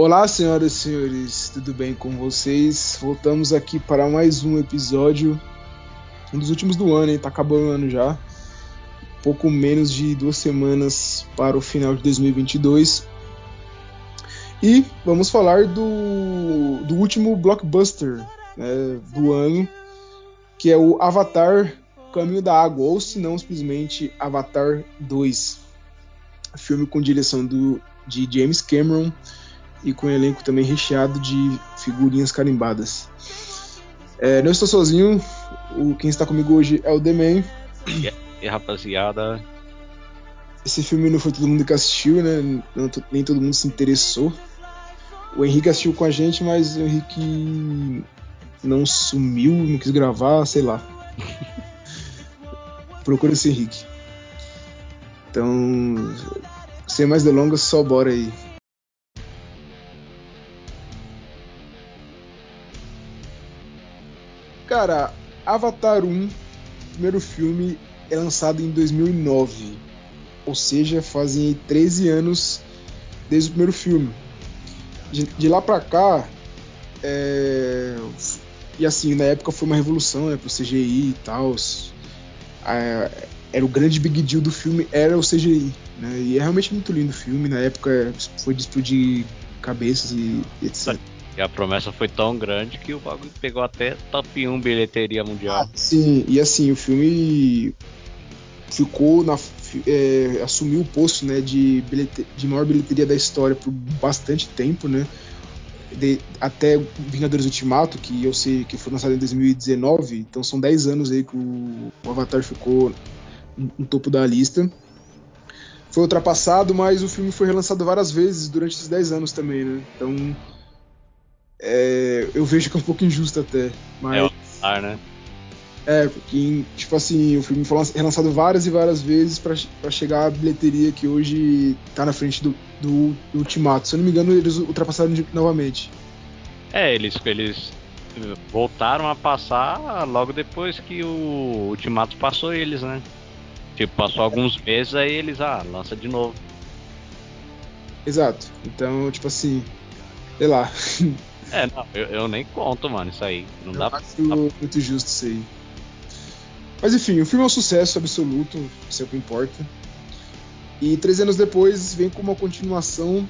Olá, senhoras e senhores, tudo bem com vocês? Voltamos aqui para mais um episódio, um dos últimos do ano, hein? Tá acabando o ano já. Pouco menos de duas semanas para o final de 2022. E vamos falar do, do último blockbuster né, do ano, que é o Avatar Caminho da Água, ou se não, simplesmente Avatar 2. Filme com direção do, de James Cameron e com um elenco também recheado de figurinhas carimbadas. É, não estou sozinho, o, quem está comigo hoje é o The Man. E, e rapaziada. Esse filme não foi todo mundo que assistiu, né? Não, nem todo mundo se interessou. O Henrique assistiu com a gente, mas o Henrique não sumiu, não quis gravar, sei lá. Procura esse Henrique. Então, sem mais delongas, só bora aí. Cara, Avatar 1, primeiro filme, é lançado em 2009. Ou seja, fazem 13 anos desde o primeiro filme. De, de lá pra cá, é... e assim, na época foi uma revolução né, pro CGI e tal. era o grande big deal do filme, era o CGI. Né, e é realmente muito lindo o filme. Na época foi de explodir cabeças e etc. E a promessa foi tão grande que o bagulho pegou até top 1 bilheteria mundial. Ah, sim, e assim, o filme ficou na. É, assumiu o posto né, de, bilhete, de maior bilheteria da história por bastante tempo, né? De, até Vingadores Ultimato, que eu sei que foi lançado em 2019, então são 10 anos aí que o, o Avatar ficou no, topo da lista. Foi ultrapassado, mas o filme foi relançado várias vezes durante esses 10 anos também, né? Então é, eu vejo que é um pouco injusto até. Mas, é o ar, né? É, porque, tipo assim, o filme foi relançado várias e várias vezes para chegar à bilheteria que hoje tá na frente do, do, do, Ultimato. Se eu não me engano, eles ultrapassaram novamente. É, eles, eles voltaram a passar logo depois que o Ultimato passou eles, né? Tipo, passou alguns meses, aí eles, ah, lança de novo. Exato. Então, tipo assim, sei lá. É, não, eu, eu, nem conto, mano, isso aí. Não eu dá acho pra... muito justo isso aí. Mas enfim, o filme é um sucesso absoluto, isso é o que importa. E três anos depois vem com uma continuação.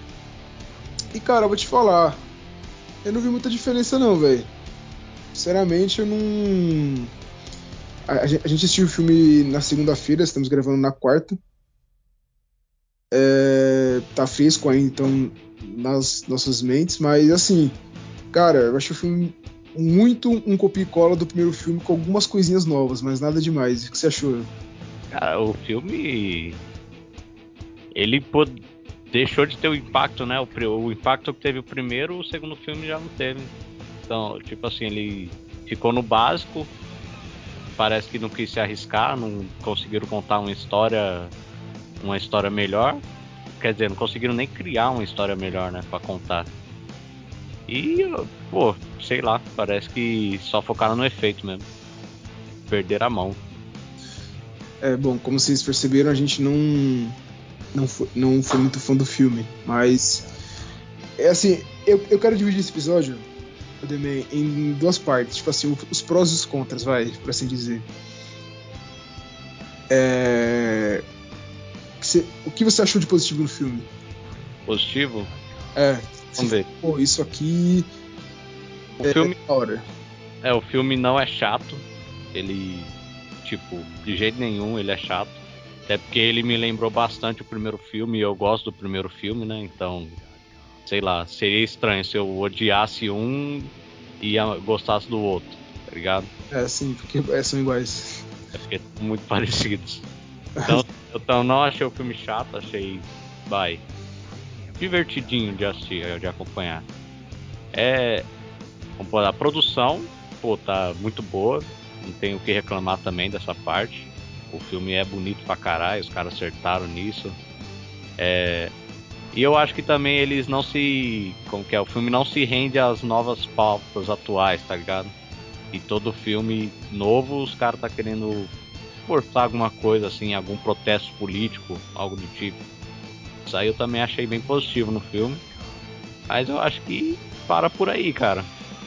E cara, eu vou te falar, eu não vi muita diferença não, velho. Sinceramente, eu não. A, a, gente assistiu o filme na segunda-feira, estamos gravando na quarta. É, tá fresco ainda, então, nas nossas mentes, mas assim, Cara, eu acho o filme muito um copia e cola do primeiro filme com algumas coisinhas novas, mas nada demais. O que você achou? Cara, o filme. Ele deixou de ter o impacto, né? O, o impacto que teve o primeiro, o segundo filme já não teve. Então, tipo assim, ele ficou no básico. Parece que não quis se arriscar, não conseguiram contar uma história, uma história melhor. Quer dizer, não conseguiram nem criar uma história melhor, né, para contar. E, pô, sei lá, parece que só focaram no efeito mesmo. Perderam a mão. É, bom, como vocês perceberam, a gente não não foi, não foi muito fã do filme, mas é assim, eu, eu quero dividir esse episódio também em duas partes, tipo assim, os prós e os contras, vai, por assim dizer. É... O que você achou de positivo no filme? Positivo? É, Vamos ver. Pô, isso aqui. O é filme. Hora. É, o filme não é chato. Ele. Tipo, de jeito nenhum ele é chato. Até porque ele me lembrou bastante o primeiro filme e eu gosto do primeiro filme, né? Então, sei lá, seria estranho se eu odiasse um e gostasse do outro, tá ligado? É, sim, porque é, são iguais. É porque são muito parecidos. Então, eu não achei o filme chato, achei. Bye divertidinho de assistir, de acompanhar. É. A produção, pô, tá muito boa. Não tenho o que reclamar também dessa parte. O filme é bonito pra caralho, os caras acertaram nisso. É, e eu acho que também eles não se. Como que é? O filme não se rende às novas pautas atuais, tá ligado? E todo filme novo, os caras tá querendo forçar alguma coisa assim, algum protesto político, algo do tipo. Isso aí eu também achei bem positivo no filme. Mas eu acho que para por aí, cara.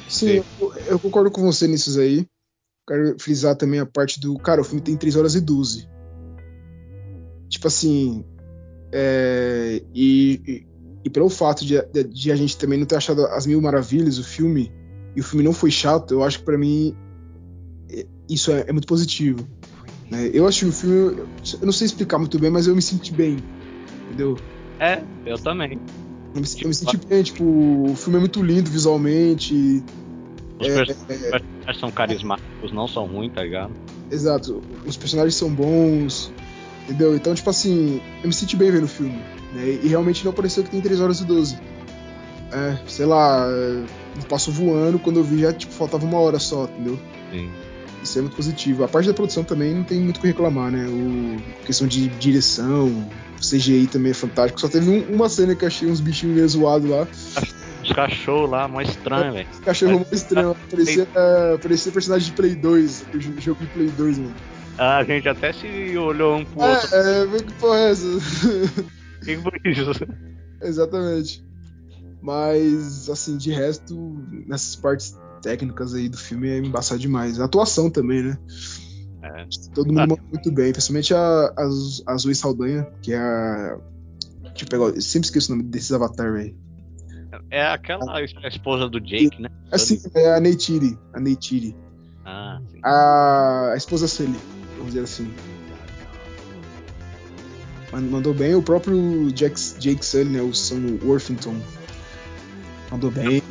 Sim, eu, eu, concordo com você nisso aí. Quero frisar também a parte do. Cara, o filme tem 3 horas e 12. Tipo assim. É, e, e, e, pelo fato de, de, de, a gente também não ter achado as mil maravilhas o filme, e o filme não foi chato, eu acho que para mim é, isso é, é muito positivo. Né? Eu achei o filme. Eu não sei explicar muito bem, mas eu me senti bem. Entendeu? É, eu também. Eu me, eu me senti bem, tipo, o filme é muito lindo visualmente. Os é, personagens é, são carismáticos, não são ruins, tá ligado? Exato, os personagens são bons, entendeu? Então, tipo assim, eu me senti bem vendo o filme. Né? E realmente não pareceu que tem 3 horas e 12. É, sei lá, passou voando, quando eu vi já tipo, faltava uma hora só, entendeu? Sim. Isso é muito positivo. A parte da produção também não tem muito o que reclamar, né? O, questão de direção, o CGI também é fantástico. Só teve um, uma cena que achei uns bichinhos meio zoados lá. Os cachorros lá, mó estranho, velho. Os cachorros mó estranho. Parecia, uh, parecia personagem de Play 2, jogo de Play 2, mano. Ah, a gente até se olhou um pro é, outro. É, que porra é essa? Que foi isso? Exatamente. Mas, assim, de resto, nessas partes técnicas aí do filme é embaçado demais. A atuação também, né? É. Todo mundo ah, manda muito bem, principalmente a, a, a Zoe Saldanha, que é a. Deixa eu pegar. Eu sempre esqueço o nome desses avatar aí. É aquela a, esposa do Jake, né? Assim, é a Neytiri. A Neytiri. Ah, sim. A, a esposa Sully, vamos dizer assim. Mandou bem o próprio Jack, Jake Sully, né? O Sam Worthington. Mandou bem.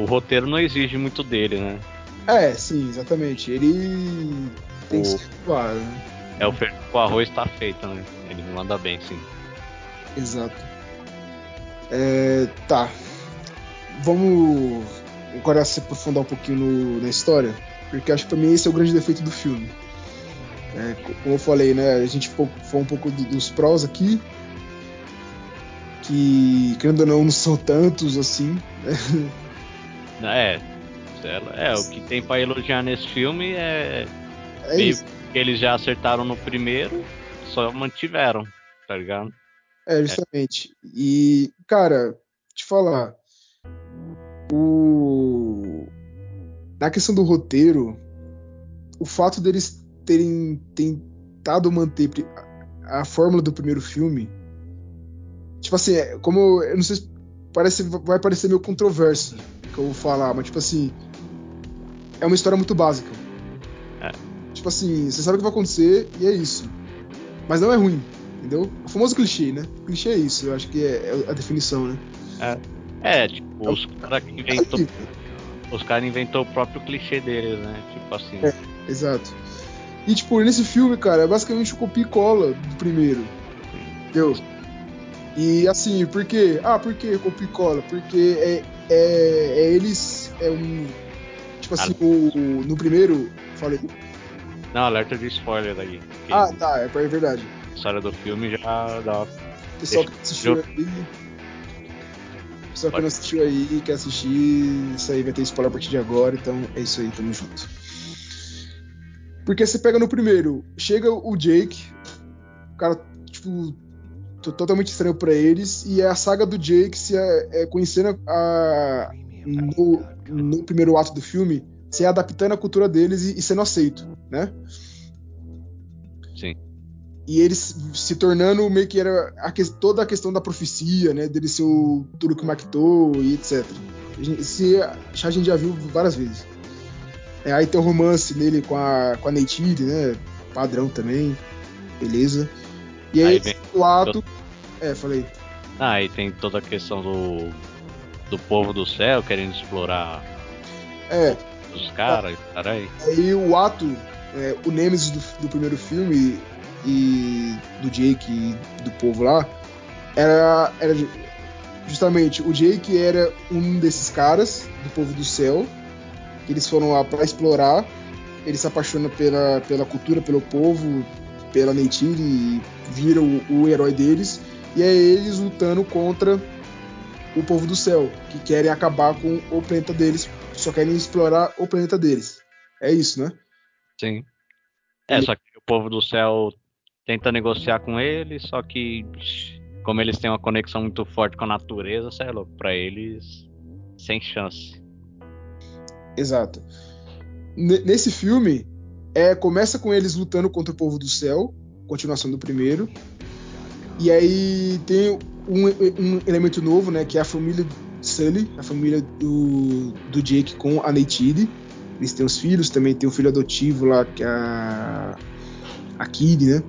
O roteiro não exige muito dele, né? É, sim, exatamente. Ele tem o... que claro, né? É, o feijão com arroz tá feito, né? Ele manda bem, sim. Exato. É, tá. Vamos agora se aprofundar um pouquinho no, na história, porque acho que pra mim esse é o grande defeito do filme. É, como eu falei, né? A gente foi um pouco dos prós aqui, que, querendo ou não, não são tantos assim. Né? É, é, o que tem para elogiar nesse filme é, é isso. que eles já acertaram no primeiro, só mantiveram, tá ligado? É, justamente. É. E, cara, te falar, o na questão do roteiro, o fato deles terem tentado manter a fórmula do primeiro filme, tipo assim, é, como eu não sei se parece vai parecer meio controverso que eu vou falar, mas tipo assim, é uma história muito básica. É. Tipo assim, você sabe o que vai acontecer e é isso. Mas não é ruim, entendeu? O famoso clichê, né? O clichê é isso, eu acho que é, é a definição, né? É, é tipo, é os caras que inventou. Os caras inventou o próprio clichê deles, né? Tipo assim. É, exato. E tipo, nesse filme, cara, é basicamente o copia e cola do primeiro. Entendeu? E assim, por quê? Ah, por que copia e cola? Porque é, é, é eles. É um. Tipo assim, o, no primeiro. Falei. Não, alerta de spoiler aí. Ah, tá, é, é verdade. A história do filme já dá. Pessoal que assistiu aí. Pessoal que não assistiu aí, quer assistir, isso aí vai ter spoiler a partir de agora, então é isso aí, tamo junto. Porque você pega no primeiro, chega o Jake, o cara, tipo, totalmente estranho para eles e é a saga do Jake se é, é conhecendo a, no, no, primeiro ato do filme se adaptando à cultura deles e, e, sendo aceito, né? Sim. E eles se tornando meio que era a, toda a questão da profecia, né? Dele ser o Turuk Makto e etc. Esse a gente já viu várias vezes. É, aí tem o romance nele com a, com a Neytiri, né? Padrão também. Beleza. E aí, aí o ato. É, falei. Ah, e tem toda a questão do. do povo do céu querendo explorar. É. Os caras, tá. caralho. Aí o ato, é, o Nemesis do, do, primeiro filme e do Jake e do povo lá, era, era justamente o Jake era um desses caras do povo do céu que eles foram lá para explorar. Ele se apaixona pela, pela cultura, pelo povo, pela Neytiri e vira o, o herói deles. E é eles lutando contra o povo do céu, que querem acabar com o planeta deles, só querem explorar o planeta deles. É isso, né? Sim. É, só que o povo do céu tenta negociar com eles, só que como eles têm uma conexão muito forte com a natureza, sei é louco, pra eles, sem chance. Exato. N nesse filme, é, começa com eles lutando contra o povo do céu, continuação do primeiro. E aí tem um, um elemento novo, né, que é a família Sully, a família do, do Jake com a Neytiri. Eles têm os filhos, também tem um filho adotivo lá, que é a, a Kid, né?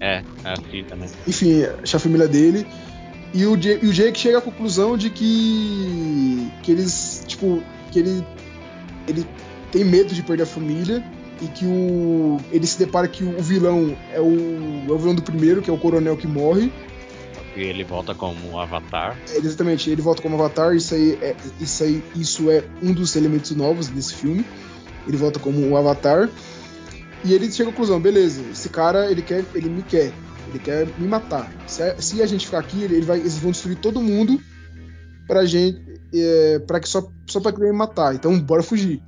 É, a filha, né? Enfim, a família dele. E o, Jake, e o Jake chega à conclusão de que, que eles, tipo, que ele, ele tem medo de perder a família e que o ele se depara que o vilão é o, é o vilão do primeiro, que é o coronel que morre. E ele volta como avatar. É, exatamente, ele volta como avatar, isso aí, é, isso aí isso é um dos elementos novos desse filme. Ele volta como um avatar. E ele chega à conclusão, beleza, esse cara, ele quer, ele me quer, ele quer me matar. Se, se a gente ficar aqui, ele vai, eles vão destruir todo mundo pra gente, é, para que só, só pra querer me matar. Então, bora fugir.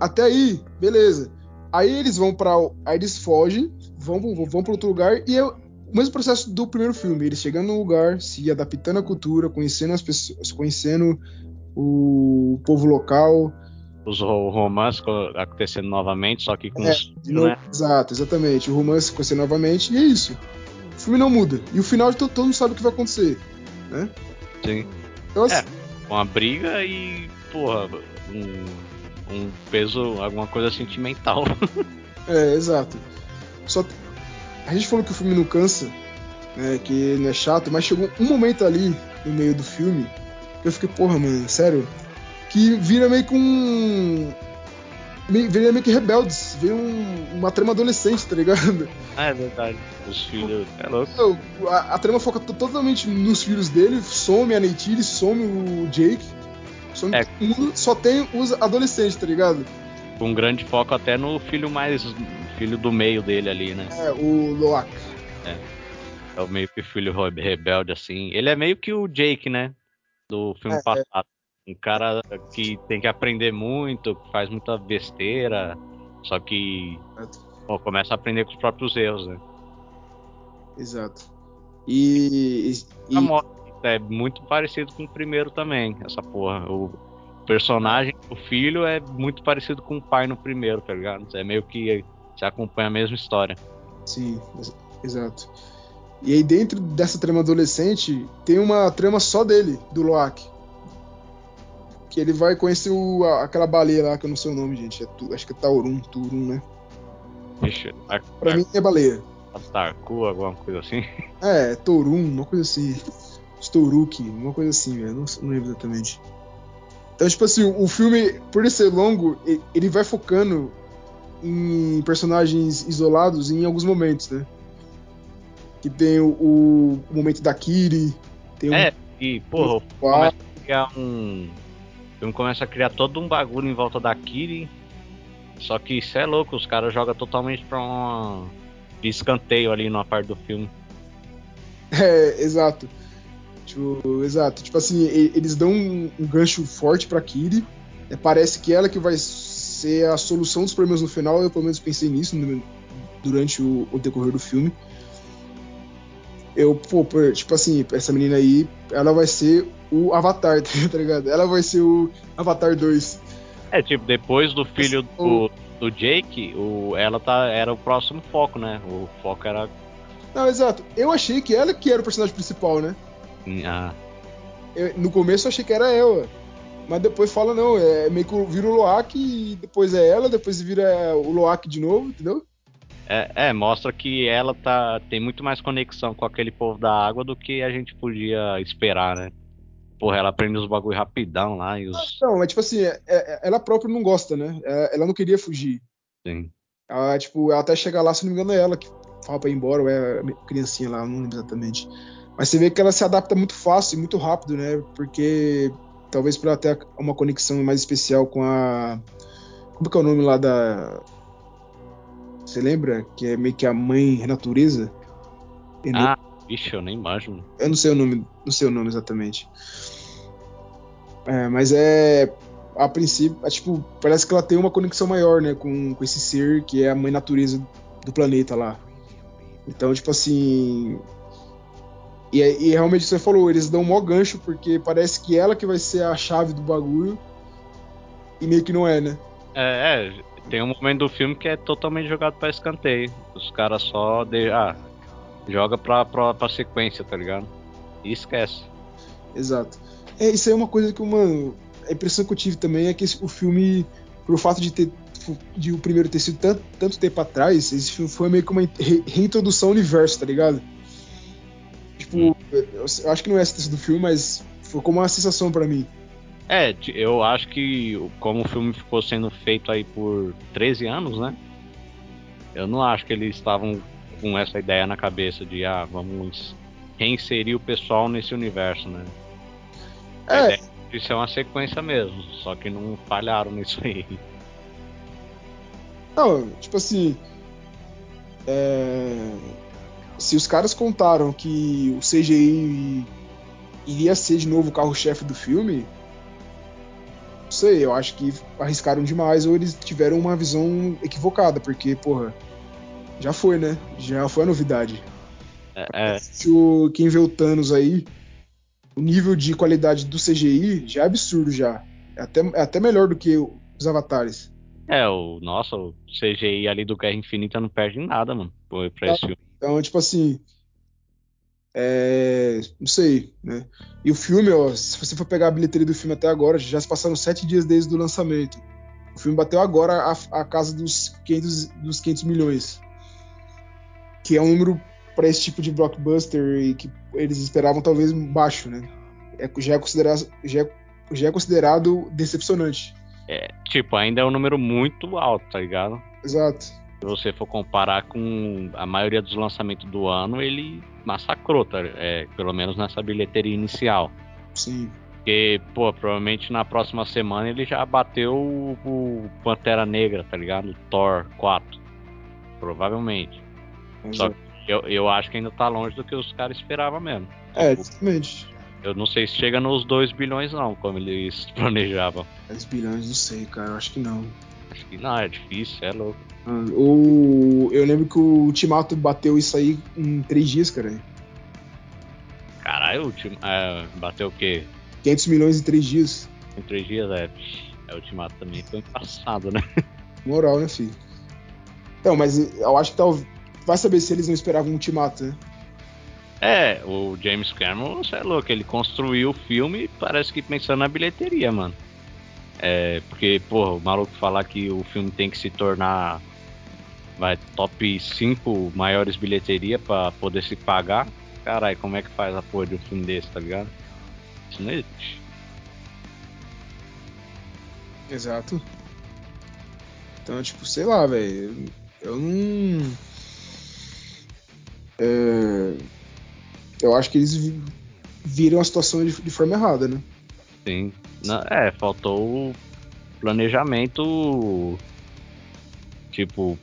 Até aí, beleza. Aí eles vão para, aí eles fogem, vão, vão, vão para outro lugar e é o mesmo processo do primeiro filme. Eles chegando no lugar, se adaptando à cultura, conhecendo as pessoas, conhecendo o povo local. Os romances acontecendo novamente, só que com é, os novo, né? Exato, exatamente. O romance acontecendo novamente e é isso. O filme não muda. E o final todo, todo mundo sabe o que vai acontecer, né? Sim. Então, assim, é, uma briga e, porra, um um peso, alguma coisa sentimental. é, exato. Só a gente falou que o filme não cansa, né, que não é chato, mas chegou um momento ali no meio do filme que eu fiquei, porra, mano, sério, que vira meio que um vira meio que rebeldes, vira um, uma trama adolescente, tá ligado? Ah, é verdade. Os filhos. É louco. A, a trama foca totalmente nos filhos dele, some a Neytiri, some o Jake. Só, é. mundo só tem os adolescentes, tá ligado? Com um grande foco até no filho mais. filho do meio dele ali, né? É, o Loak. É. É o meio que filho rebelde, assim. Ele é meio que o Jake, né? Do filme é, é. passado. Um cara que tem que aprender muito, que faz muita besteira, só que bom, começa a aprender com os próprios erros, né? Exato. E. e... A moto é muito parecido com o primeiro também, essa porra. O personagem, o filho, é muito parecido com o pai no primeiro, tá ligado? É meio que se acompanha a mesma história. Sim, exato. E aí dentro dessa trama adolescente tem uma trama só dele, do Loak. Que ele vai conhecer o, aquela baleia lá, que eu não sei o nome, gente. É, acho que é Taurum, Turum, né? A, pra mim é baleia. Tarku, alguma coisa assim? É, Torum, uma coisa assim. Storuki, uma coisa assim, velho. Não, não lembro exatamente. Então, tipo assim, o filme, por ele ser longo, ele vai focando em personagens isolados em alguns momentos, né? Que tem o, o momento da Kiri, tem É, e, porra, começa a criar um. O filme começa a criar todo um bagulho em volta da Kiri. Só que isso é louco, os caras jogam totalmente pra um escanteio ali numa parte do filme. É, exato. Tipo, exato. Tipo assim, eles dão um, um gancho forte pra Kiri. É, parece que ela que vai ser a solução dos problemas no final. Eu pelo menos pensei nisso no, durante o, o, decorrer do filme. Eu, pô, tipo assim, essa menina aí, ela vai ser o Avatar, tá ligado? Ela vai ser o Avatar 2. É, tipo, depois do filho do, do Jake, o, ela tá, era o próximo foco, né? O foco era. Não, exato. Eu achei que ela que era o personagem principal, né? Ah. Eu, no começo eu achei que era ela. Mas depois fala, não, é meio que vira o Loak e depois é ela, depois vira o Loak de novo, entendeu? É, é, mostra que ela tá, tem muito mais conexão com aquele povo da água do que a gente podia esperar, né? Porra, ela aprende os bagulho rapidão lá e os. Não, é tipo assim, é, é, ela própria não gosta, né? É, ela não queria fugir. Sim. Ela, tipo, ela até chegar lá, se não me engano, é ela que fala pra ir embora, ou é a criancinha lá, não lembro exatamente. Mas você vê que ela se adapta muito fácil e muito rápido, né? Porque talvez para ter uma conexão mais especial com a. Como que é o nome lá da. Você lembra? Que é meio que a mãe natureza? Ah, bicho, eu nem imagino. Eu não sei o nome, não sei o nome exatamente. É, mas é. A princípio, é, tipo, parece que ela tem uma conexão maior, né? Com, com esse ser que é a mãe natureza do planeta lá. Então, tipo assim, E, e realmente você falou, eles dão um mó gancho, porque parece que ela que vai ser a chave do bagulho. E meio que não é, né? É, é, tem um momento do filme que é totalmente jogado pra escanteio. Os caras só de, ah, joga pra, pra, pra sequência, tá ligado? E esquece. Exato. É, isso aí é uma coisa que, mano, a impressão que eu tive também é que esse, o filme, por fato de ter de o primeiro ter sido tanto, tanto tempo atrás, esse filme foi meio que uma re, reintrodução ao universo, tá ligado? Tipo, eu, acho que não é essa do filme, mas foi como uma sensação para mim. É, eu acho que como o filme ficou sendo feito aí por 13 anos, né? Eu não acho que eles estavam com essa ideia na cabeça de ah, vamos reinserir o pessoal nesse universo, né? É. Isso é uma sequência mesmo, só que não falharam nisso aí. Não, tipo assim. É... Se os caras contaram que o CGI iria ser de novo o carro-chefe do filme, não sei, eu acho que arriscaram demais ou eles tiveram uma visão equivocada, porque, porra, já foi, né? Já foi a novidade. É, é. Se o, quem vê o Thanos aí, o nível de qualidade do CGI já é absurdo já. É até, é até melhor do que os avatares. É, o nossa, o CGI ali do Guerra Infinita não perde nada, mano. Pra esse então, filme. Então, tipo assim, é, não sei, né? E o filme, ó, se você for pegar a bilheteria do filme até agora, já se passaram sete dias desde o lançamento. O filme bateu agora a, a casa dos 500, dos 500 milhões, que é um número para esse tipo de blockbuster e que eles esperavam talvez baixo, né? É, já, é considerado, já, é, já é considerado decepcionante. É, tipo, ainda é um número muito alto, tá ligado? Exato se você for comparar com a maioria dos lançamentos do ano, ele massacrou, tá? É, pelo menos nessa bilheteria inicial. Sim. Porque, pô, provavelmente na próxima semana ele já bateu o, o Pantera Negra, tá ligado? O Thor 4. Provavelmente. Exato. Só que eu, eu acho que ainda tá longe do que os caras esperavam mesmo. É, exatamente. Eu não sei se chega nos 2 bilhões não, como eles planejavam. 10 bilhões, não sei, cara, eu acho que não. Acho que não, é difícil, é louco. O, eu lembro que o Ultimato bateu isso aí em três dias, cara. Caralho, é, bateu o quê? 500 milhões em três dias. Em três dias, é. É, o Ultimato também foi passado, né? Moral, né, filho? Então, mas eu acho que tal, vai saber se eles não esperavam um Ultimato, né? É, o James Cameron, você é louco, ele construiu o filme parece que pensando na bilheteria, mano. É, porque, porra, o maluco falar que o filme tem que se tornar vai top 5 maiores bilheteria para poder se pagar. Caralho, como é que faz a porra de um filme desse, tá ligado? Isso não existe. Exato. Então, tipo, sei lá, velho. Eu não. É... Eu acho que eles viram a situação de, de forma errada, né? Sim. Não, é, faltou o planejamento. Tipo,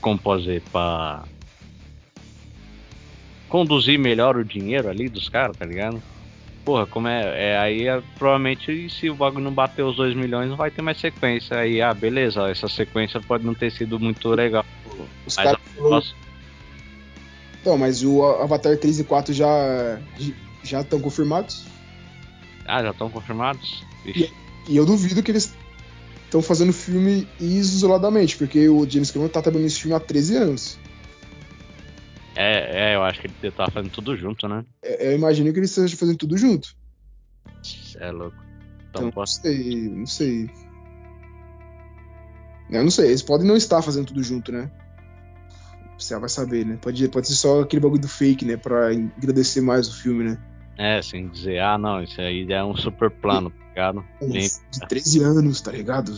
como dizer, pra conduzir melhor o dinheiro ali dos caras, tá ligado? Porra, como é. é aí é, provavelmente se o bagulho não bater os 2 milhões, não vai ter mais sequência. Aí, ah, beleza, essa sequência pode não ter sido muito legal. Os mas caras. Nossa... Então, mas o Avatar 3 e 4 já já estão confirmados? Ah, já estão confirmados? E, e, eu duvido que eles estão fazendo filme isoladamente, porque o James Cameron tá trabalhando nesse filme há 13 anos. É, é, eu acho que ele tá fazendo tudo junto, né? É, eu imagino que ele esteja fazendo tudo junto. É louco. Então, então posso... não sei, não sei. Eu não sei, eles podem não estar fazendo tudo junto, né? Você vai saber, né? Pode, pode ser só aquele bagulho do fake, né? Pra agradecer mais o filme, né? É, sem dizer, ah, não, isso aí é um super plano, tá ligado? De 13 anos, tá ligado?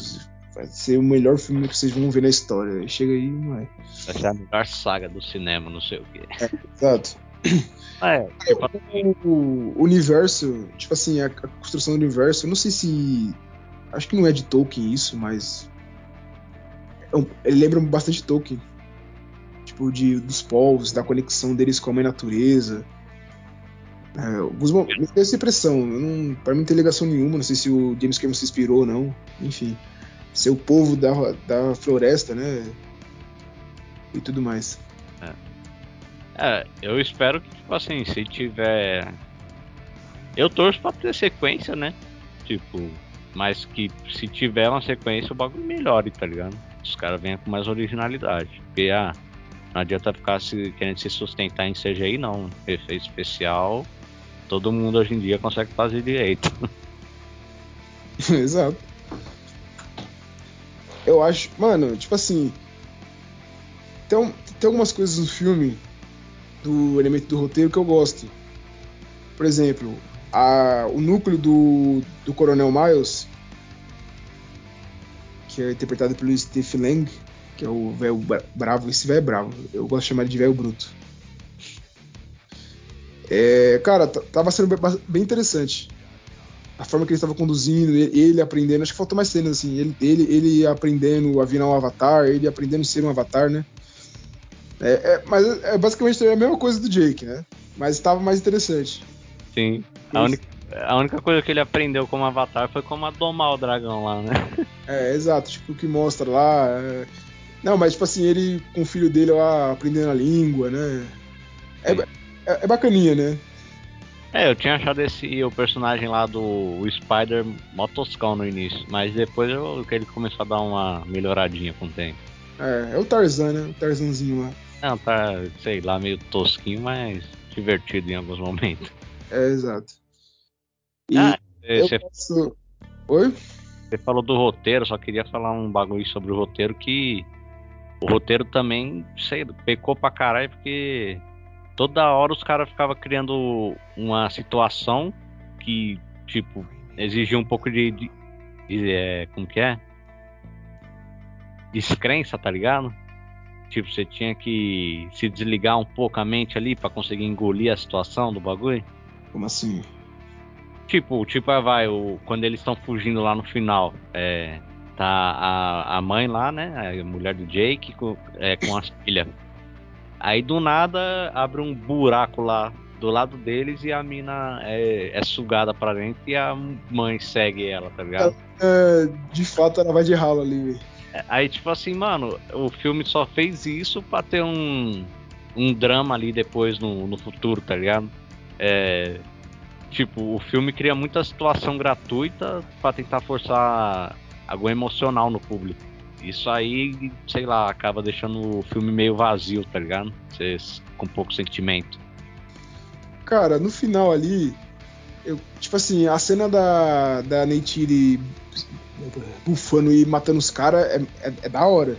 Vai ser o melhor filme que vocês vão ver na história. Chega aí, não é. Vai ser a melhor saga do cinema, não sei o quê. É, exato. É, tipo... o, o universo, tipo assim, a, a, construção do universo, eu não sei se. Acho que não é de Tolkien isso, mas. É ele lembra bastante Tolkien. Tipo, de, dos povos, da conexão deles com a mãe natureza. É, alguns momentos essa impressão. Não, pra mim não tem ligação nenhuma, não sei se o James Cameron se inspirou ou não. Enfim. Ser o povo da, da floresta, né? E tudo mais. É. É, eu espero que, tipo assim, se tiver. Eu torço pra ter sequência, né? Tipo, mas que se tiver uma sequência, o bagulho melhore, tá ligado? Os caras venham com mais originalidade. Porque, ah, não adianta ficar se, querendo se sustentar em CGI, não. Efeito especial, todo mundo hoje em dia consegue fazer direito. Exato. Eu acho, mano, tipo assim. Tem, tem algumas coisas no filme, do elemento do roteiro, que eu gosto. Por exemplo, a, o núcleo do, do Coronel Miles, que é interpretado pelo Steve Lang, que é o velho bravo. Esse velho é bravo. Eu gosto de chamar ele de velho bruto. É, cara, tava sendo bem interessante a forma que ele estava conduzindo, ele aprendendo, acho que faltou mais cenas assim, ele, ele, ele aprendendo a virar um avatar, ele aprendendo a ser um avatar, né? É, é, mas é basicamente a mesma coisa do Jake, né? Mas estava mais interessante. Sim. A única, a única coisa que ele aprendeu como avatar foi como a domar o dragão lá, né? É, exato, tipo o que mostra lá. É... Não, mas tipo assim, ele com o filho dele lá aprendendo a língua, né? É, é, é bacaninha, né? É, eu tinha achado esse o personagem lá do Spider motoscão no início, mas depois eu, que ele começou a dar uma melhoradinha com o tempo. É, é o Tarzan, né? O Tarzanzinho lá. Não, tá, sei lá, meio tosquinho, mas divertido em alguns momentos. É, exato. E ah, você... Posso... Oi? Você falou do roteiro, só queria falar um bagulho sobre o roteiro que o roteiro também, sei, pecou pra caralho porque toda hora os caras ficavam criando uma situação que, tipo, exigia um pouco de. de, de é, como que é? Descrença, tá ligado? Tipo, você tinha que se desligar um pouco a mente ali para conseguir engolir a situação do bagulho. Como assim? Tipo, tipo, ah, vai, o, quando eles estão fugindo lá no final, é, tá a, a mãe lá, né? A mulher do Jake com, é, com as filhas. Aí do nada abre um buraco lá do lado deles e a mina é, é sugada pra dentro e a mãe segue ela, tá ligado? É, de fato ela vai de ralo ali, é, Aí, tipo assim, mano, o filme só fez isso pra ter um, um drama ali depois no, no futuro, tá ligado? É, tipo, o filme cria muita situação gratuita para tentar forçar algo emocional no público. Isso aí, sei lá, acaba deixando o filme meio vazio, tá ligado? Vocês com pouco sentimento. Cara, no final ali, eu, tipo assim, a cena da, da Neytiri bufando e matando os caras é, é, é, da hora.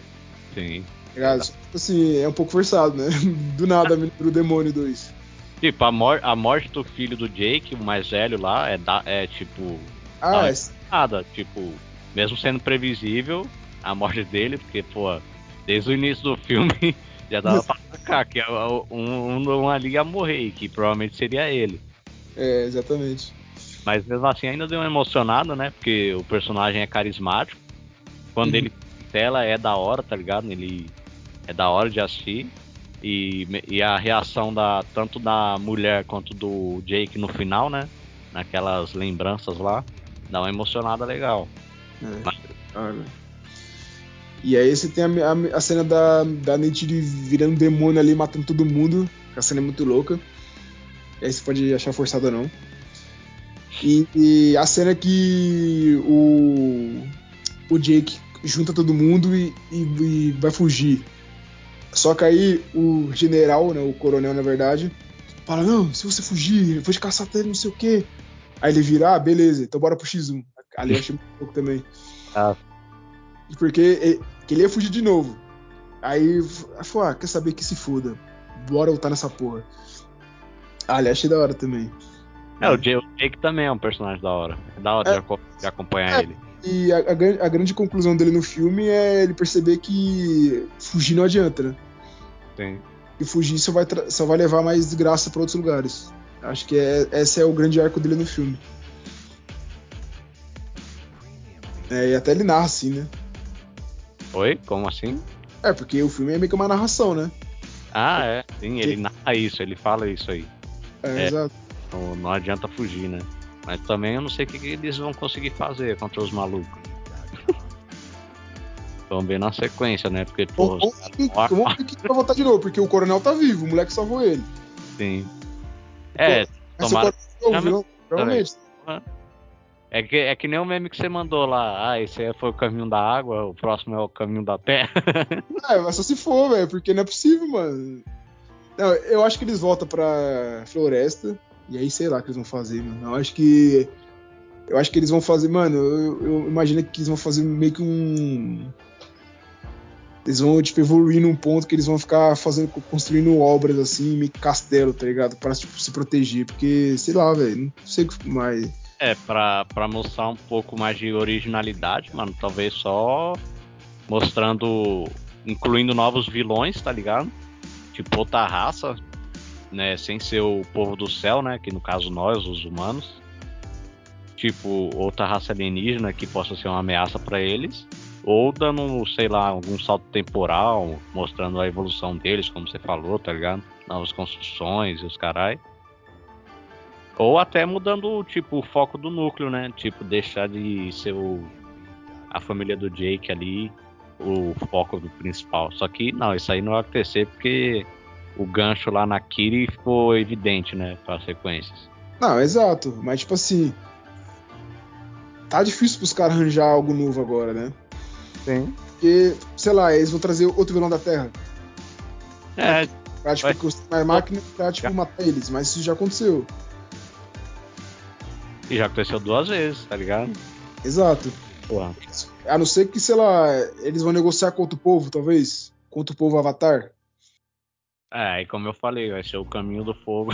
Sim. Tá tipo assim, é um pouco forçado, né? Do nada, o Demônio 2. Tipo, a, mor a morte do filho do Jake, o mais velho lá, é, da, é tipo. Ah, é... nada. Tipo, mesmo sendo previsível, a morte dele, porque, pô, desde o início do filme já dava pra sacar que um, um, um ali ia morrer, que provavelmente seria ele. É, exatamente. Mas mesmo assim ainda deu uma emocionada, né? Porque o personagem é carismático. Quando uhum. ele tela é da hora, tá ligado? Ele é da hora de assistir. E, e a reação da tanto da mulher quanto do Jake no final, né? Naquelas lembranças lá, dá uma emocionada legal. É. Mas, e aí você tem a, a, a cena da, da Neytiri virando demônio ali, matando todo mundo. A cena é muito louca. E aí você pode achar forçada ou não. E, e, a cena que o, o Jake junta todo mundo e, e, e, vai fugir. Só que aí o general, né, o coronel na verdade, fala: Não, se você fugir, eu vou te caçar até não sei o quê. Aí ele vira: Ah, beleza, então bora pro X1. Ali eu achei muito louco também. Ah, porque que ele ia fugir de novo. Aí falou, ah, quer saber que se foda. Bora lutar nessa porra. Ah, ali achei da hora também. É, o Jake também é um personagem da hora. É da hora é, de, acompanhar é, ele. E a, a, a, grande conclusão dele no filme é ele perceber que fugir não adianta, né? Sim. E fugir só vai, só vai levar mais desgraça para outros lugares. Acho que é, esse é o grande arco dele no filme. É, e até ele narra assim, né? Oi? Como assim? É, porque o filme é meio que uma narração, né? Ah, é. Sim, ele narra isso, ele fala isso aí. É, é exato. Não, não, adianta fugir, né? Mas também eu não sei o que, eles vão conseguir fazer contra os malucos. Vamos ver na sequência, né? Porque, pô. Vamos ver quem vai voltar de novo, porque o coronel tá vivo, o moleque salvou ele. Sim. É, tomara. se É que, é que nem o meme que você mandou lá. Ah, esse aí foi o caminho da água, o próximo é o caminho da terra. É, mas só se for, velho, porque não é possível, mano. Não, eu acho que eles voltam pra floresta. E aí, sei lá o que eles vão fazer, mano. Eu acho que. Eu acho que eles vão fazer, mano. Eu, eu imagino que eles vão fazer meio que um. Eles vão, tipo, evoluir num ponto que eles vão ficar fazendo, construindo obras assim, meio que castelo, tá ligado? Pra tipo, se proteger. Porque, sei lá, velho, não sei mais. É, pra, pra mostrar um pouco mais de originalidade, mano. Talvez só mostrando. incluindo novos vilões, tá ligado? Tipo, outra raça, né? Sem ser o povo do céu, né? Que no caso nós, os humanos. Tipo, outra raça alienígena que possa ser uma ameaça pra eles. Ou dando, sei lá, algum salto temporal, mostrando a evolução deles, como você falou, tá ligado? Novas construções e os carai. Ou até mudando, tipo, o foco do núcleo, né? Tipo, deixar de ser o, a família do Jake ali o foco do principal. Só que, não, isso aí não vai acontecer porque o gancho lá na Kiri ficou evidente, né? Para as sequências. Não, exato. Mas, tipo assim. Tá difícil pros caras arranjar algo novo agora, né? Sim. Porque, sei lá, eles vão trazer outro vilão da Terra. É, Pra, tipo, Vai. mais máquina pra, tipo, matar eles. Mas isso já aconteceu. E já aconteceu duas vezes, tá ligado? Exato. Porra. A não ser que, sei lá, eles vão negociar com outro povo, talvez. Contra o povo Avatar. É, e como eu falei, vai ser o caminho do fogo.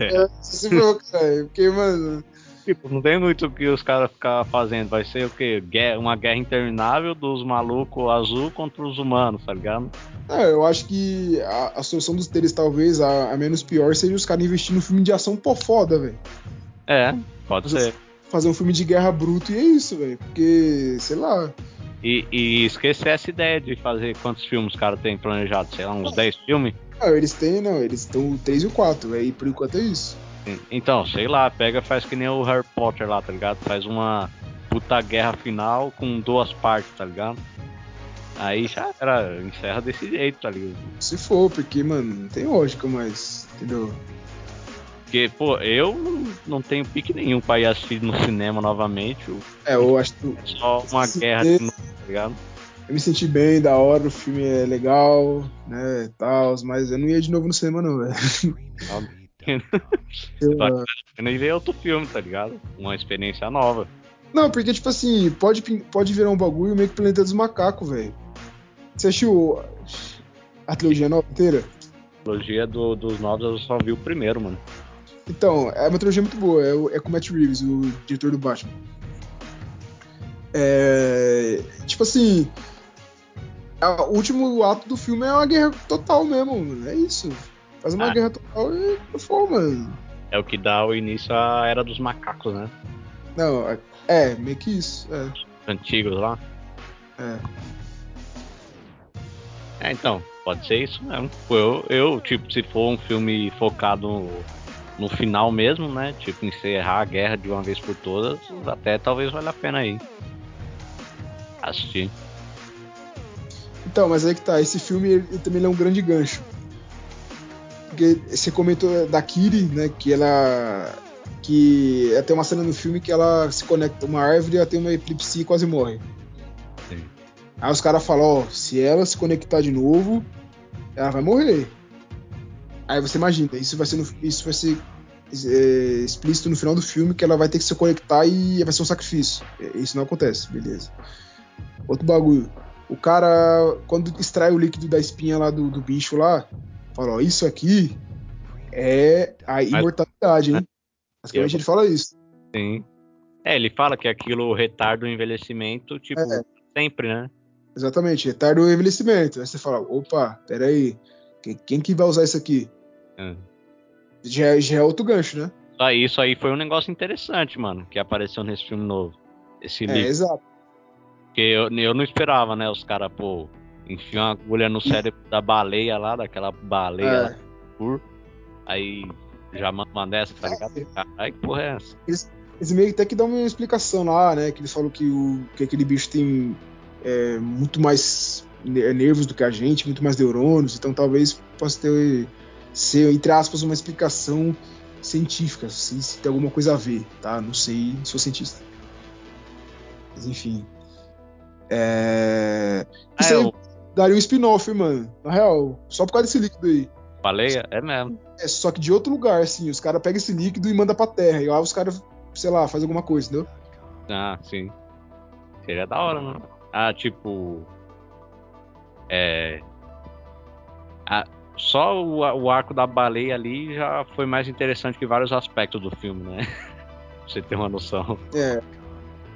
É, se for, cara. Porque, mano. Tipo, não tem muito o que os caras ficar fazendo. Vai ser o quê? Guerra- uma guerra interminável dos malucos azul contra os humanos, tá ligado? É, eu acho que a, a solução dos deles, talvez, a, a menos pior, seria os caras investirem num filme de ação pô foda, velho. É, pode Mas ser. Fazer um filme de guerra bruto e é isso, velho. Porque, sei lá. E, e esquecer essa ideia de fazer quantos filmes os caras têm planejado, sei lá, uns 10 filmes? Não, eles têm, não, eles estão o 3 e o 4, aí por enquanto é isso. Então, sei lá, pega faz que nem o Harry Potter lá, tá ligado? Faz uma puta guerra final com duas partes, tá ligado? Aí já era, encerra desse jeito, tá ligado? Se for, porque, mano, não tem lógica mais, entendeu? Porque, pô, eu não, tenho pique nenhum pra ir assistir no cinema novamente. o- É, eu acho que É só uma guerra tá ligado? eu me senti bem, da hora, o filme é legal, né, tal, mas eu não ia de novo no cinema, não, velho. Eu. Eu nem ver outro filme, tá ligado? Uma experiência nova. Não, porque, tipo assim, pode, pode virar um bagulho meio que Planeta dos Macacos, velho. Você assistiu a trilogia nova inteira? A trilogia do- dos novos eu só vi o primeiro, mano. Então, é uma trilogia muito boa. É, é com o Matt Reeves, o diretor do Batman. É. Tipo assim. a- o último ato do filme é uma guerra total mesmo, mano. É isso. Faz uma Ah. guerra total e for, mano. É o que dá o início à Era dos Macacos, né? Não, é, é, meio que isso. É, Antigos lá. é. É, então, pode ser isso mesmo. Eu, eu, tipo, se for um filme focado no, final mesmo, né? Tipo, encerrar a guerra de uma vez por todas, até talvez valha a pena aí. Assistir. Então, mas aí que tá. Esse filme ele, ele também é um grande gancho. Porque você comentou da Kiri, né? Que ela. Que tem uma cena no filme que ela se conecta a uma árvore e ela tem uma epilepsia e quase morre. Sim. Aí os caras falam, ó, se ela se conectar de novo, ela vai morrer. Aí você imagina, isso vai ser, no- isso vai ser é, explícito no final do filme que ela vai ter que se conectar e vai ser um sacrifício. É, Isso não acontece, beleza. Outro bagulho. O cara, quando extrai o líquido da espinha lá do, do bicho lá, fala, ó, isso aqui é a imortalidade, hein? Basicamente Eu- ele fala isso. Sim. É, ele fala que aquilo retarda o envelhecimento, tipo, É. sempre, né? Exatamente, retarda o envelhecimento. Aí você fala, opa, peraí, quem, quem que vai usar isso aqui? É. Já, é- já é outro gancho, né? Isso aí- Isso aí foi um negócio interessante, mano, que apareceu nesse filme novo. Esse É, livro. exato. Porque eu, eu não esperava, né? Os caras, pô, enfiam uma agulha no cérebro da baleia lá, daquela baleia É. lá, aí já manda uma dessa, tá ligado? Ai, que porra é essa? Eles meio que até que dão uma explicação lá, né? Que eles falam que, o, que aquele bicho tem é, muito mais nervos do que a gente, muito mais neurônios, então talvez possa ter, ser, entre aspas, uma explicação científica, se, se tem alguma coisa a ver, tá? Não sei, sou cientista. Mas enfim. É... Ah, Isso eu- daria um spin-off, mano. Na real, só por causa desse líquido aí. Baleia? É mesmo. É só que de outro lugar, assim. Os caras pegam esse líquido e mandam pra terra. E lá os caras, sei lá, fazem alguma coisa, entendeu? Ah, sim. Seria da hora, mano. Ah, tipo. É. Ah, só o, o arco da baleia ali já foi mais interessante que vários aspectos do filme, né? pra você ter uma noção. É.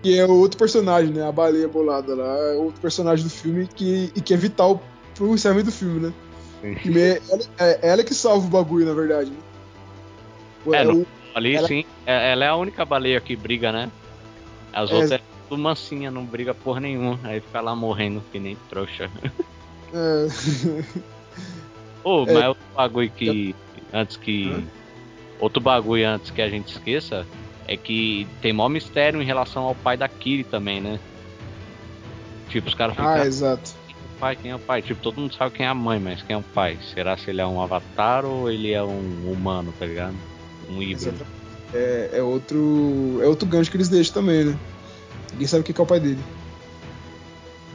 E é outro personagem, né? A baleia bolada lá. É outro personagem do filme que, e que é vital pro encerramento do filme, né? É, ela, é ela que salva o bagulho, na verdade. Né? É, É o- Ali Ela- sim, é- ela é a única baleia que briga, né? As É. outras é tudo mansinha, não briga por nenhum. Aí fica lá morrendo que nem trouxa. é, Ô, É. mas outro bagulho que. Antes que. Hã? Outro bagulho antes que a gente esqueça é que tem maior mistério em relação ao pai da Kiri também, né? Tipo, os caras ficam. ah, exato. Quem é o pai? Quem é o pai? Tipo, todo mundo sabe quem é a mãe, mas quem é o pai? Será se ele é um avatar ou ele é um humano, tá ligado? Um híbrido. É, é outro. É outro gancho que eles deixam também, né? Ninguém sabe o que é o pai dele.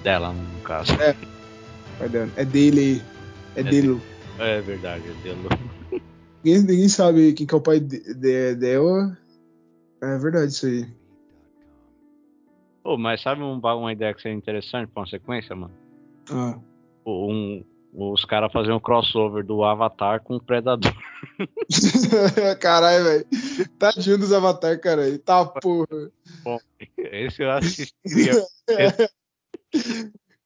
Dela, no caso. Pai dela. É dele. É, É dele. É verdade, é. Ninguém, ninguém sabe quem que é o pai de- de- dela. É verdade isso aí. Pô, mas sabe um, uma ideia que seria interessante pra uma sequência, mano? Ah. Um, os caras fazerem um crossover do Avatar com o Predador. Caralho, velho. Tadinho dos Avatar, cara. Tá, porra. Esse eu assistiria.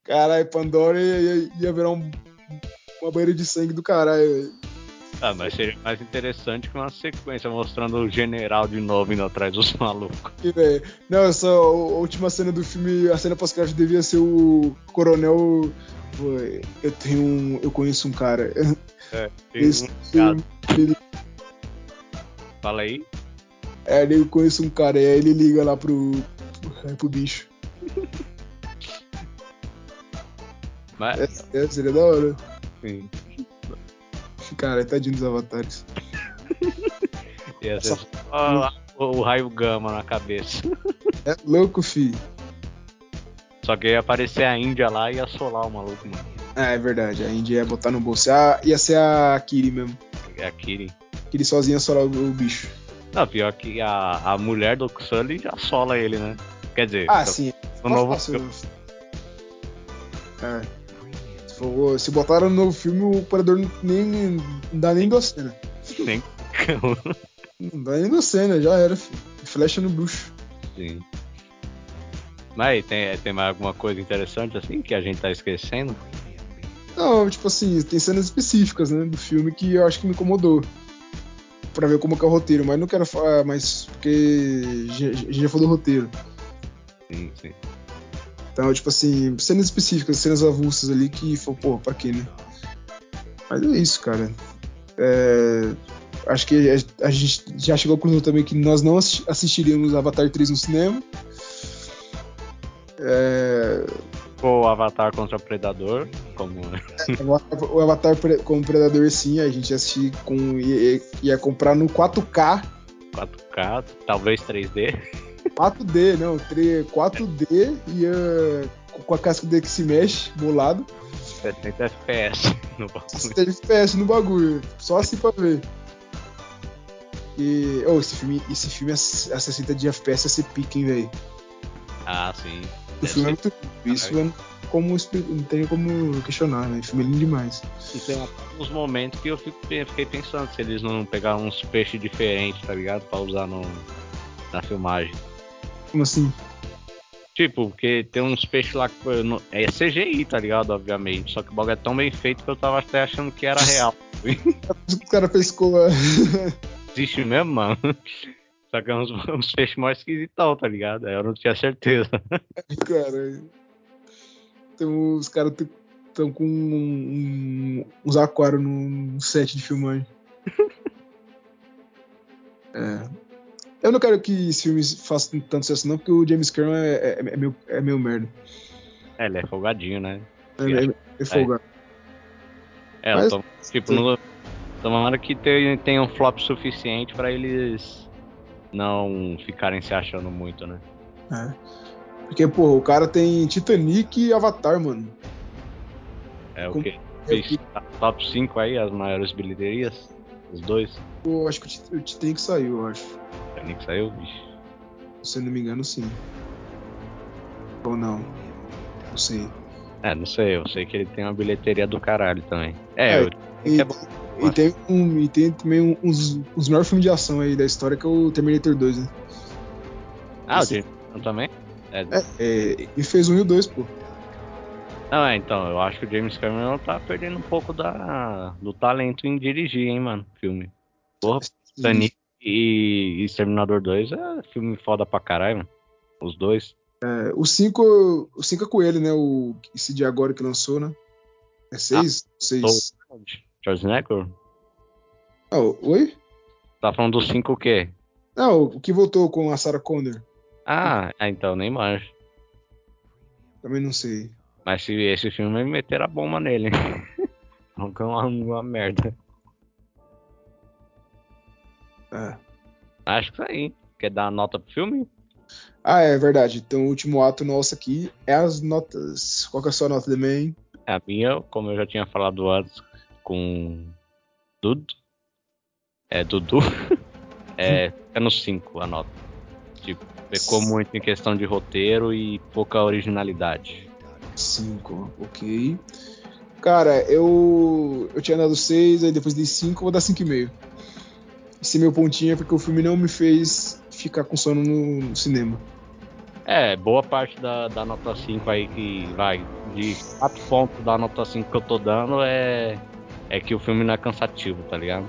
Caralho, Pandora ia, ia, ia virar um- uma banheira de sangue do caralho, ah, mas seria mais interessante que uma sequência mostrando o general de novo indo atrás dos malucos. E, velho, Não, essa a última cena do filme, a cena pós-crédito devia ser o coronel. Eu tenho um. Eu conheço um cara. Tem Esse, um ele, Fala aí. é, eu conheço um cara, e aí ele liga lá pro, pro, pro bicho. Mas, É, é, seria da hora. Sim, Cara, tadinho dos avatares. ia ser só o, o raio gama na cabeça. É louco, fi. Só que ia aparecer a Índia lá e ia assolar o maluco, mano. Ah, é verdade. A Índia ia botar no bolso. Ah, ia ser a Kiri mesmo. É a Kirin. Kiri sozinha só o, o bicho. Não, pior que a, a mulher do Sully já assola ele, né? Quer dizer, Ah, sim. no novo Fácil. filme. É. Se, botaram no novo filme, o Predador nem, nem- não dá nem duas cenas. Nem Não dá nem duas cenas, já era, filho. Flecha no bruxo. Sim. Mas tem, tem mais alguma coisa interessante assim que a gente tá esquecendo? Não, tipo assim, tem cenas específicas, né, do filme que eu acho que me incomodou. Pra ver como que é o roteiro, mas não quero falar mais porque já, já falou do roteiro. Sim, sim. Então, tipo assim, cenas específicas, cenas avulsas ali que, foi, pô, pra quê, né? Mas é isso, cara. É, acho que a, a gente já chegou à conclusão também que nós não assi- assistiríamos Avatar 3 no cinema. É, O Avatar contra o Predador, como o Avatar- o Avatar como Predador, sim, a gente ia assistir com. ia, ia comprar no 4K. 4K, talvez 3D. 4D, não, 3, 4D ia com a casca dele que se mexe, bolado. 70 FPS no bagulho. 60 FPS no bagulho, só assim pra ver. E. Oh, esse filme, esse filme a 60 de FPS ia ser pique, hein, velho. Ah, sim. O filme é muito. Isso não, como, não tem como questionar, né? O filme é lindo demais. E tem alguns momentos que eu fico- fiquei pensando se eles não pegaram uns peixes diferentes, tá ligado? Pra usar no, na filmagem. Como assim? Tipo, porque tem uns peixes lá que não- é CGI, tá ligado? Obviamente. Só que o bagulho é tão bem feito que eu tava até achando que era real. O cara pescou. é, Existe mesmo, mano. Só que é uns, uns peixes mais esquisitão, tá ligado? Aí Eu não tinha certeza. cara. Então os caras estão com um- um- uns aquários no set de filmagem. É. Eu não quero que esse filme faça tanto sucesso, não, porque o James Cameron é, é, é meio, é meio merda. É, ele é folgadinho, né? É, é, é folgado. É, Mas- tô, tipo, no, tomara que tenha, tenha um flop suficiente pra eles não ficarem se achando muito, né? É. Porque, pô, o cara tem Titanic e Avatar, mano. É o Com- que? É o que- Top 5 aí, as maiores bilheterias. Os dois. Pô, acho que o Tit- o Titanic saiu, eu acho. Titanic saiu, bicho. Se eu não me engano, sim. Ou não. Não sei. É, não sei, eu sei que ele tem uma bilheteria do caralho também. É, É, eu, E, é bom. e tem, um, e tem também um- uns, uns melhores filmes de ação aí da história, que é o Terminator 2, né? Ah, o esse- James Gunn também? É. É, é, e fez um e o dois, pô. Não, é, então, eu acho que o James Cameron tá perdendo um pouco da, do talento em dirigir, hein, mano, filme. Porra, Titanic e, e Exterminador 2 é filme foda pra caralho, mano. Os dois. É, o 5 o cinco é com ele, né? O, esse de agora que lançou, né? É 6? Tô- 6. Schwarzenegger? Ah, oi? Tá falando do 5 o quê? Não, o que voltou com a Sarah Connor. Ah, é, então, nem manjo. Também não sei. Mas se esse filme meter a bomba nele? Não é uma, uma merda. É. Acho que isso aí. Quer dar nota pro filme? Ah, é verdade. Então o último ato nosso aqui é as notas. Qual que é a sua nota também? A minha, como eu já tinha falado antes com Dudu, é Dudu, é, fica no 5 a nota. Tipo, pecou muito em questão de roteiro e pouca originalidade. 5, ok. Cara, eu. Eu tinha dado 6, aí depois dei 5, vou dar 5,5. Esse meu pontinho é porque o filme não me fez ficar com sono no, no cinema. É, boa parte da, da nota 5 aí que vai de 4 pontos da nota 5 que eu tô dando é, é que o filme não é cansativo, tá ligado?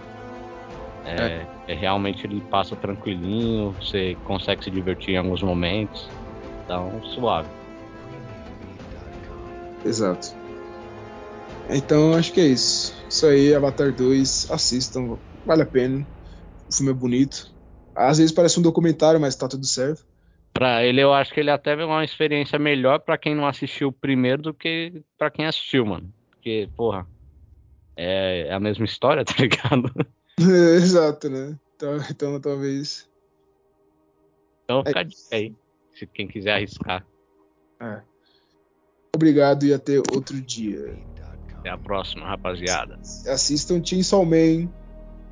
É, é realmente ele passa tranquilinho, você consegue se divertir em alguns momentos. Então, suave. Exato. Então acho que é isso. Isso aí, Avatar 2, assistam, vale a pena. O filme é bonito. Às vezes parece um documentário, mas tá tudo certo. Pra ele, eu acho que ele até é uma experiência melhor pra quem não assistiu o primeiro do que pra quem assistiu, mano. Porque, porra, é, é a mesma história, tá ligado? Exato, né? Então, então talvez. Então fica a dica aí, se quem quiser arriscar. É. Obrigado e até outro dia. Até a próxima, rapaziada. Assistam Chainsaw Man.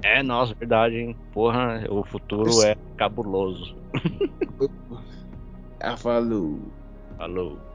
É, nossa, verdade, hein? Porra, o futuro é cabuloso. Ah, falou. Falou.